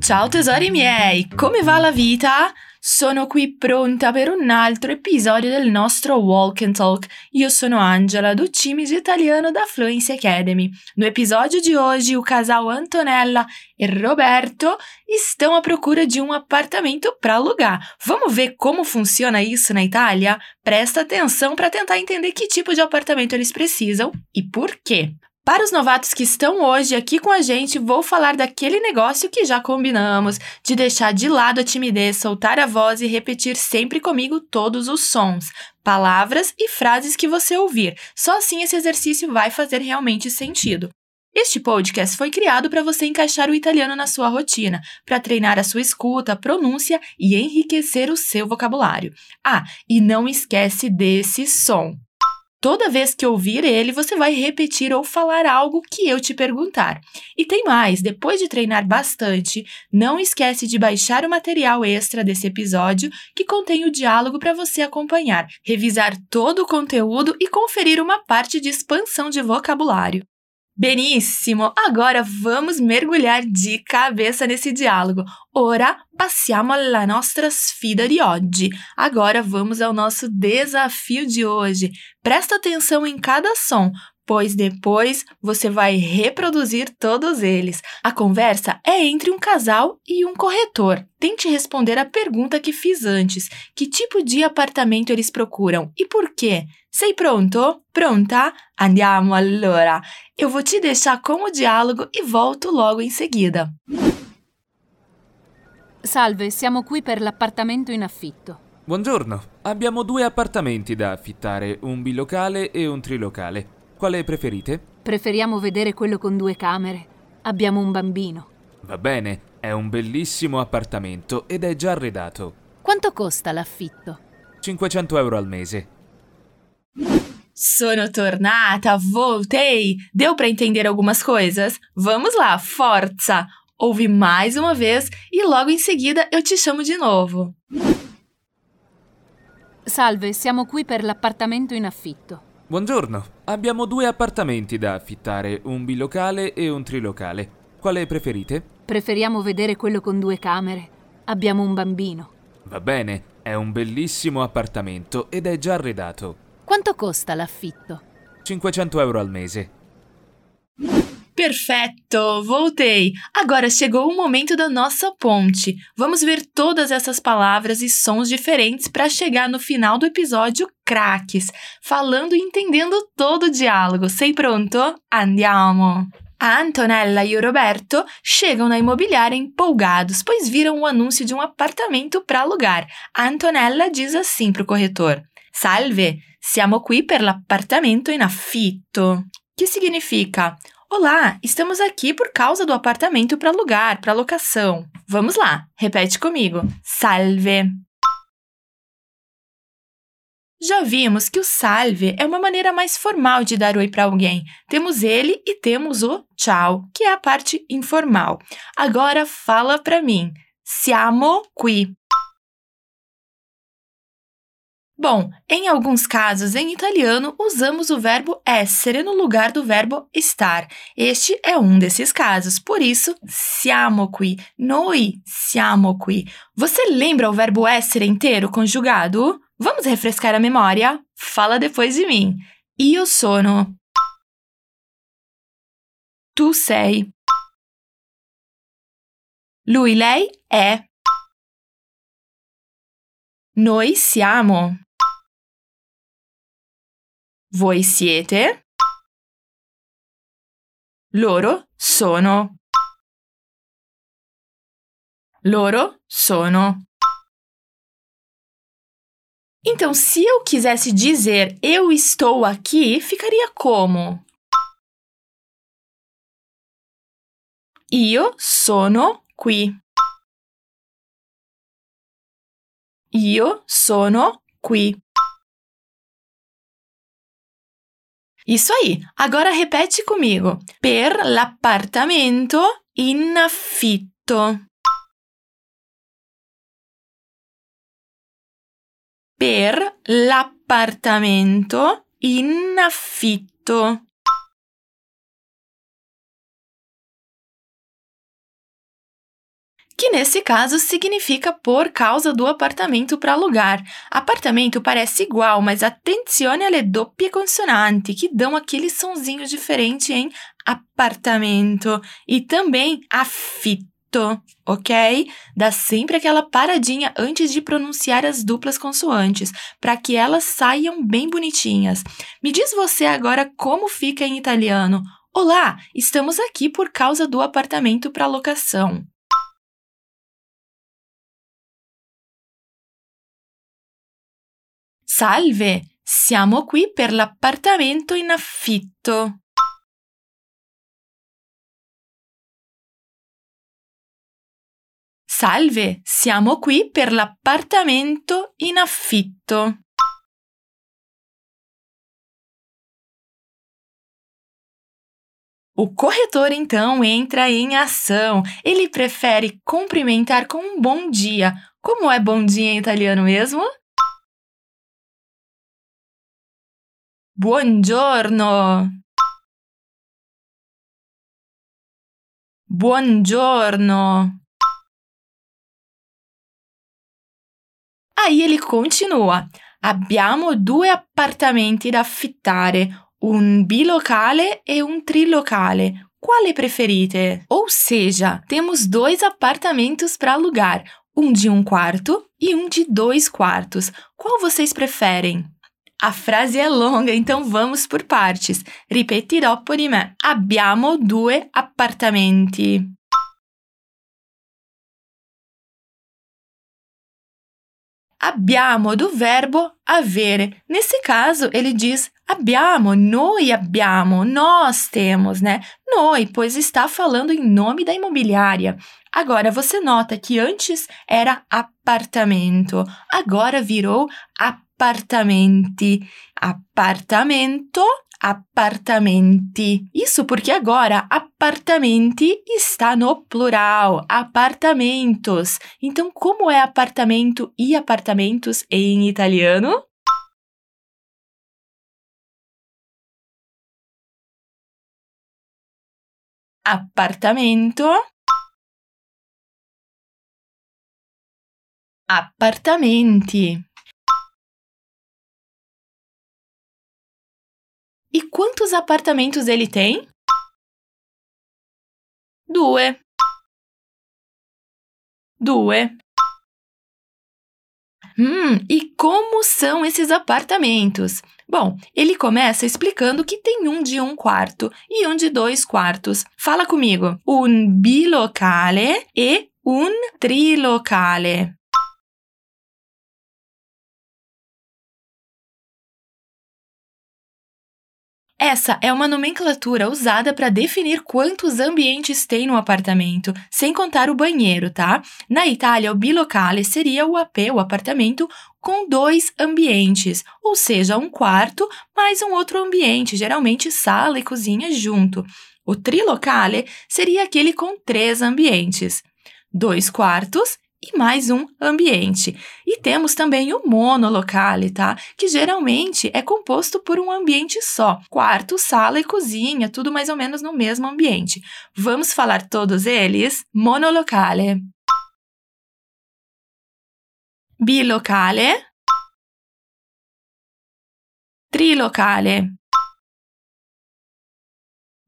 Ciao tesori miei, come va la vita? Sono qui pronta per un altro episodio del nostro Walk and Talk. Io sono Angela, do time de italiano da Fluency Academy. No episódio de hoje, o casal Antonella e Roberto estão à procura de um apartamento para alugar. Vamos ver como funciona isso na Itália? Presta atenção para tentar entender que tipo de apartamento eles precisam e por quê. Para os novatos que estão hoje aqui com a gente, vou falar daquele negócio que já combinamos, de deixar de lado a timidez, soltar a voz e repetir sempre comigo todos os sons, palavras e frases que você ouvir. Só assim esse exercício vai fazer realmente sentido. Este podcast foi criado para você encaixar o italiano na sua rotina, para treinar a sua escuta, pronúncia e enriquecer o seu vocabulário. Ah, e não esquece desse som. Toda vez que ouvir ele, você vai repetir ou falar algo que eu te perguntar. E tem mais, depois de treinar bastante, não esquece de baixar o material extra desse episódio que contém o diálogo para você acompanhar, revisar todo o conteúdo e conferir uma parte de expansão de vocabulário. Benissimo! Agora vamos mergulhar de cabeça nesse diálogo. Ora passiamo alla nostra sfida di oggi. Agora vamos ao nosso desafio de hoje. Presta atenção em cada som, pois depois você vai reproduzir todos eles. A conversa é entre um casal e um corretor. Tente responder a pergunta que fiz antes: que tipo de apartamento eles procuram e por quê? Sei pronto? Pronta? Andiamo allora! Eu vou te deixar com o diálogo e volto logo em seguida. Salve, siamo qui per l'appartamento in affitto. Buongiorno, abbiamo due appartamenti da affittare, un bilocale e un trilocale. Quale preferite? Preferiamo vedere quello con due camere. Abbiamo un bambino. Va bene, è un bellissimo appartamento ed è già arredato. Quanto costa l'affitto? 500 euro al mese. Sono tornata, voltei! Deu para entender algumas coisas? Vamos lá, forza! Ouve mais uma vez e logo em seguida eu te chamo de novo. Salve, siamo qui per l'appartamento in affitto. Buongiorno, abbiamo due appartamenti da affittare, un bilocale e un trilocale. Quale preferite? Preferiamo vedere quello con due camere. Abbiamo un bambino. Va bene, è un bellissimo appartamento ed è già arredato. Quanto costa l'affitto? 500 euro al mese. Perfeito, voltei. Agora chegou o momento da nossa ponte. Vamos ver todas essas palavras e sons diferentes para chegar no final do episódio craques, falando e entendendo todo o diálogo. Sei pronto? Andiamo! A Antonella e o Roberto chegam na imobiliária empolgados, pois viram o anúncio de um apartamento para alugar. A Antonella diz assim para o corretor: Salve, siamo qui per l'appartamento in affitto. Que significa: Olá, estamos aqui por causa do apartamento para alugar, para locação. Vamos lá, repete comigo. Salve. Já vimos que o salve é uma maneira mais formal de dar oi para alguém. Temos ele e temos o tchau, que é a parte informal. Agora fala para mim. Siamo qui. Bom, em alguns casos em italiano usamos o verbo essere no lugar do verbo estar. Este é um desses casos, por isso siamo qui. Noi siamo qui. Você lembra o verbo essere inteiro conjugado? Vamos refrescar a memória? Fala depois de mim. Io sono. Tu sei. Lui, lei è. Noi siamo. Voi siete? Loro sono. Loro sono. Então, se eu quisesse dizer eu estou aqui, ficaria como? Io sono qui. Io sono qui. Isso aí. Agora repete comigo. Per l'appartamento in affitto. Per l'appartamento in affitto. Que nesse caso significa por causa do apartamento para alugar. Apartamento parece igual, mas attenzione alle doppie consonanti, que dão aquele sonzinho diferente em apartamento. E também affitto ok? Dá sempre aquela paradinha antes de pronunciar as duplas consoantes, para que elas saiam bem bonitinhas. Me diz você agora como fica em italiano. Olá, estamos aqui por causa do apartamento para locação. Salve, siamo qui per l'appartamento in affitto. Salve, siamo qui per l'appartamento in affitto. O corretor então entra em ação. Ele prefere cumprimentar com um bom dia. Como é bom dia em italiano mesmo? Buongiorno. Buongiorno. Aí ele continua: Abbiamo due appartamenti da affittare, un bilocale e un trilocale. Quale preferite? Ou seja, temos dois apartamentos para alugar, um de um quarto e um de dois quartos. Qual vocês preferem? A frase é longa, então vamos por partes. Ripetirò por me. Abbiamo due appartamenti. abbiamo do verbo avere. Nesse caso, ele diz abbiamo, noi abbiamo, nós temos, né? Noi, pois está falando em nome da imobiliária. Agora, você nota que antes era apartamento, agora virou apartamenti. Apartamento appartamenti. Isso porque agora appartamenti está no plural, apartamentos. Então, como é apartamento e apartamentos em italiano? Appartamento. Appartamenti. E quantos apartamentos ele tem? Due. Due. Hum, e como são esses apartamentos? Bom, ele começa explicando que tem um de um quarto e um de dois quartos. Fala comigo. Un bilocale e un trilocale. Essa é uma nomenclatura usada para definir quantos ambientes tem no apartamento, sem contar o banheiro, tá? Na Itália, o bilocale seria o AP, o apartamento, com dois ambientes, ou seja, um quarto mais um outro ambiente, geralmente sala e cozinha junto. O trilocale seria aquele com três ambientes, dois quartos e mais um ambiente. E temos também o monolocale, tá? Que geralmente é composto por um ambiente só: quarto, sala e cozinha, tudo mais ou menos no mesmo ambiente. Vamos falar todos eles? Monolocale. Bilocale. Trilocale.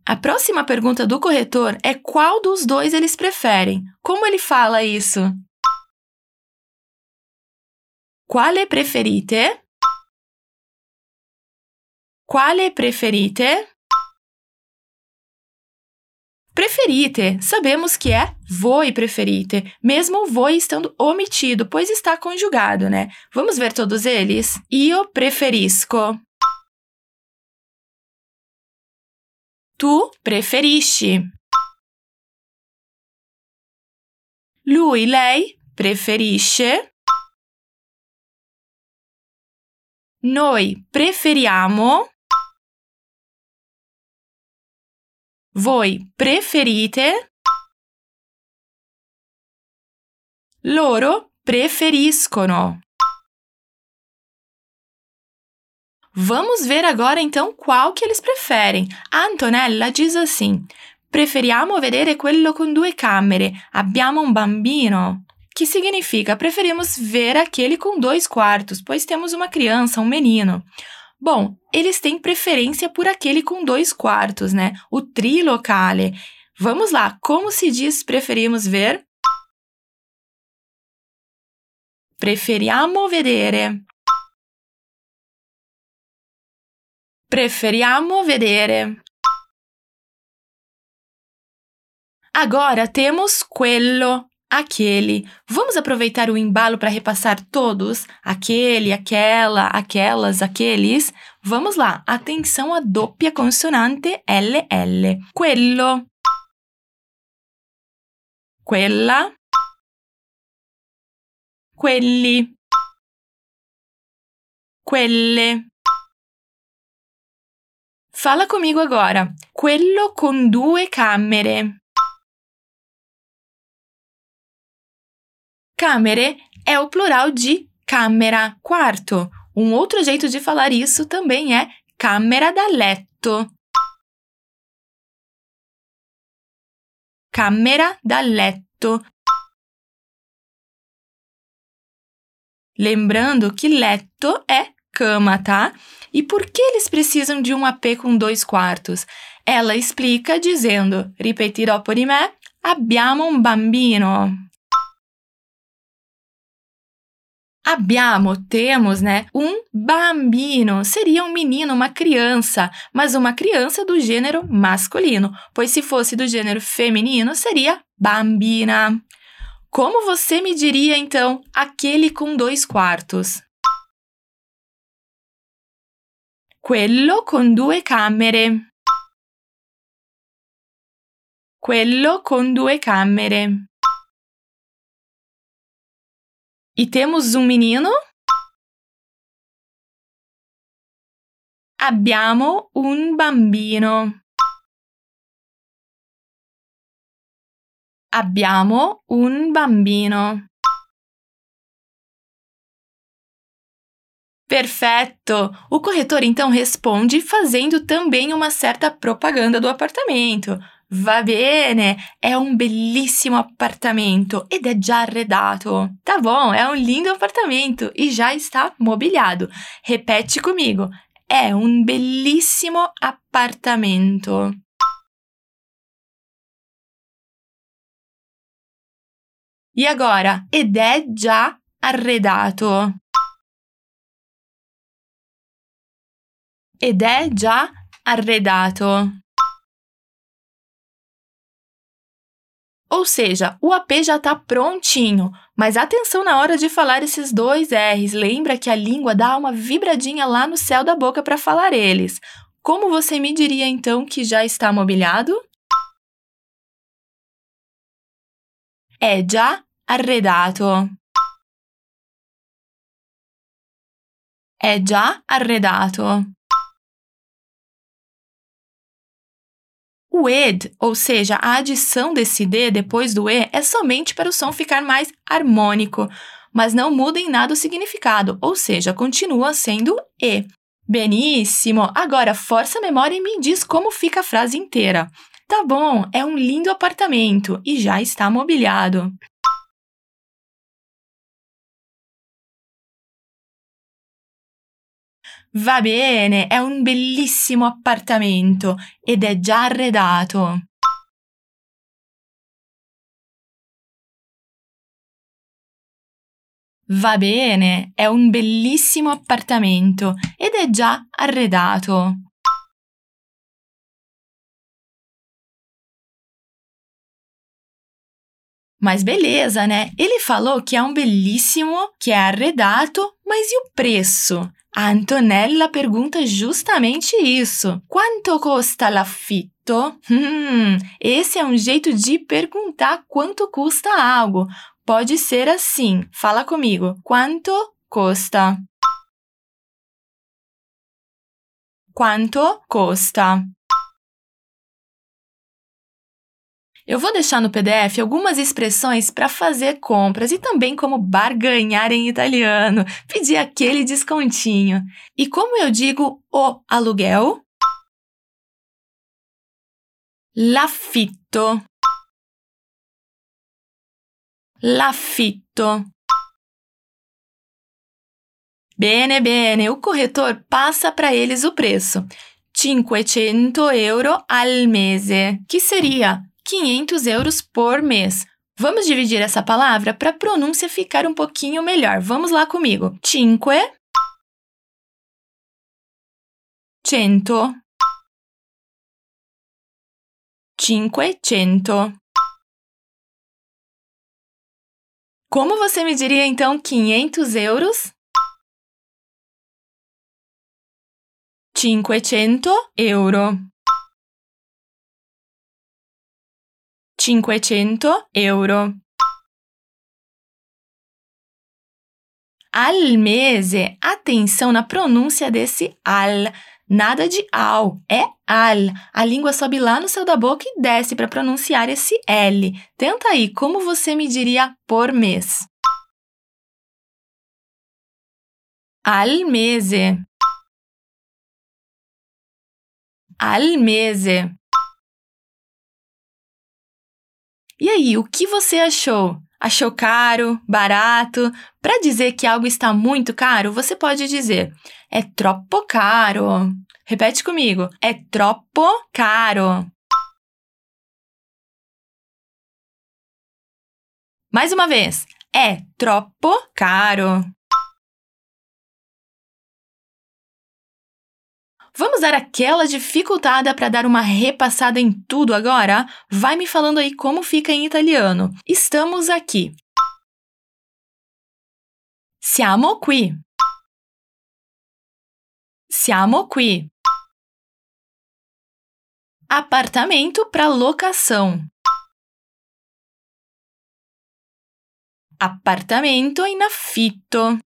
A próxima pergunta do corretor é qual dos dois eles preferem. Como ele fala isso? Quale preferite? Quale preferite? Preferite, sabemos que é voi preferite, mesmo o voi estando omitido, pois está conjugado, né? Vamos ver todos eles? Io preferisco. Tu preferisci. Lui, lei preferisce. Noi preferiamo. Voi preferite. Loro preferiscono. Vamos ver agora então qual que eles preferem. A Antonella diz assim: Preferiamo vedere quello con due camere. Abbiamo un bambino. Que significa preferimos ver aquele com dois quartos, pois temos uma criança, um menino. Bom, eles têm preferência por aquele com dois quartos, né? O trilocale. Vamos lá, como se diz preferimos ver? Preferiamo vedere. Preferiamo vedere. Agora temos quello, aquele. Vamos aproveitar o embalo para repassar todos? Aquele, aquela, aquelas, aqueles. Vamos lá, atenção à doppia consonante LL. Quello. Quella. Quelli. Quelle. Fala comigo agora. Quello con due camere. Camere é o plural de camera, quarto. Um outro jeito de falar isso também é camera da letto. Camera da letto. Lembrando que letto é cama, tá? E por que eles precisam de um AP com dois quartos? Ela explica dizendo: Ripetirò por me, abbiamo un bambino. Abbiamo, temos, né? Um bambino seria um menino, uma criança, mas uma criança do gênero masculino, pois se fosse do gênero feminino seria bambina. Como você me diria então aquele com dois quartos? Quello con due camere. Quello con due camere. E temos um menino. Abbiamo un bambino. Abbiamo un bambino. Perfeito! O corretor então responde fazendo também uma certa propaganda do apartamento. Va bene, è un bellissimo appartamento ed è già arredato. Tá bom, é um lindo apartamento e já está mobiliado. Repete comigo. È un bellissimo appartamento. E agora, ed è già arredato. ed è già arredato. Ou seja, o AP já está prontinho, mas atenção na hora de falar esses dois R's. Lembra que a língua dá uma vibradinha lá no céu da boca para falar eles. Como você me diria então que já está mobiliado? È già arredato. È già arredato. O ed, ou seja, a adição desse d depois do e, é somente para o som ficar mais harmônico, mas não muda em nada o significado, ou seja, continua sendo e. Beníssimo! Agora força a memória e me diz como fica a frase inteira. Tá bom, é um lindo apartamento e já está mobiliado. Va bene, è un bellissimo appartamento ed è già arredato. Va bene, è un bellissimo appartamento ed è già arredato. Mas beleza, né? Ele falou que é um belíssimo, que é arredado, mas e o preço? A Antonella pergunta justamente isso. Quanto custa l'affitto? Hum, esse é um jeito de perguntar quanto custa algo. Pode ser assim. Fala comigo. Quanto custa? Quanto custa? Eu vou deixar no PDF algumas expressões para fazer compras e também como barganhar em italiano, pedir aquele descontinho. E como eu digo o aluguel? L'affitto. L'affitto. Bene, bene, o corretor passa para eles o preço. 500 euro al mese, que seria 500 euros por mês. Vamos dividir essa palavra para a pronúncia ficar um pouquinho melhor. Vamos lá comigo. Cinque. Cento. Cinquecento. Como você me diria então 500 euros? 500 euro. 500 euro. Al mese, atenção na pronúncia desse al. Nada de ao, é al. A língua sobe lá no céu da boca e desce para pronunciar esse L. Tenta aí, como você me diria por mês? Al mese. Al mese. E aí, o que você achou? Achou caro? Barato? Para dizer que algo está muito caro, você pode dizer: é troppo caro. Repete comigo: é troppo caro. Mais uma vez: é troppo caro. Vamos dar aquela dificultada para dar uma repassada em tudo agora? Vai me falando aí como fica em italiano. Estamos aqui. Siamo qui. Siamo qui. Apartamento para locação. Apartamento in affitto.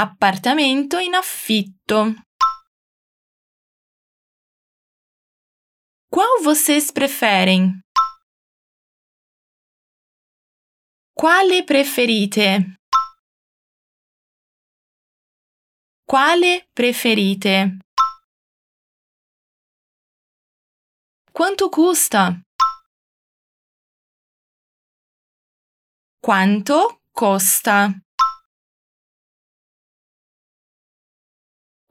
Appartamento in affitto. Qual vocês preferem? Quale preferite? Quale preferite? Quanto custa? Quanto costa?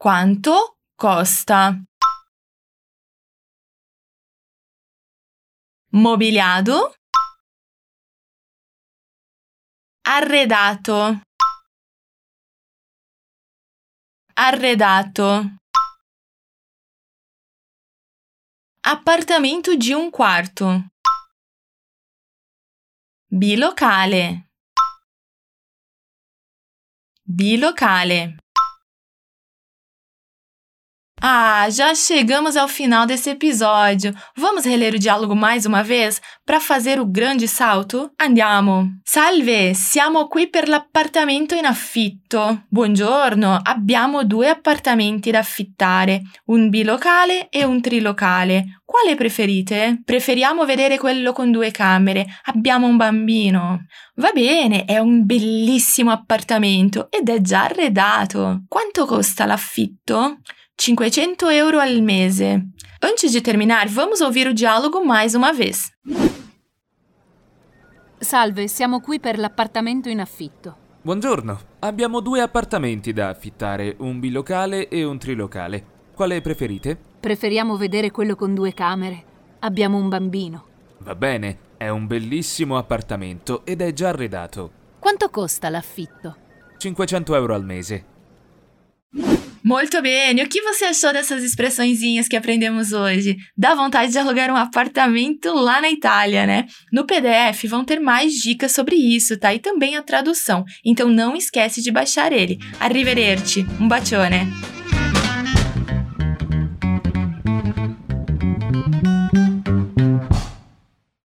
Quanto costa? Mobiliato. Arredato. Arredato. Appartamento di un quarto. Bilocale. Bilocale. Ah, já chegamos ao final desse episódio. Vamos reler o diálogo mais uma vez para fazer o grande salto? Andiamo! Salve, siamo qui per l'appartamento in affitto. Buongiorno, abbiamo due appartamenti da affittare, un bilocale e un trilocale. Quale preferite? Preferiamo vedere quello con due camere. Abbiamo un bambino. Va bene, è un bellissimo appartamento ed è già arredato. Quanto costa l'affitto? 500 euro al mese. Antes de terminar, vamos ouvir o diálogo mais uma vez. Salve, siamo qui per l'appartamento in affitto. Buongiorno, abbiamo due appartamenti da affittare, un bilocale e un trilocale. Quale preferite? Preferiamo vedere quello con due camere. Abbiamo un bambino. Va bene, è un bellissimo appartamento ed è già arredato. Quanto costa l'affitto? 500 euro al mese. Muito bem! O que você achou dessas expressõezinhas que aprendemos hoje? Dá vontade de alugar um apartamento lá na Itália, né? No PDF vão ter mais dicas sobre isso, tá? E também a tradução. Então não esquece de baixar ele. Arrivederci, um bacione!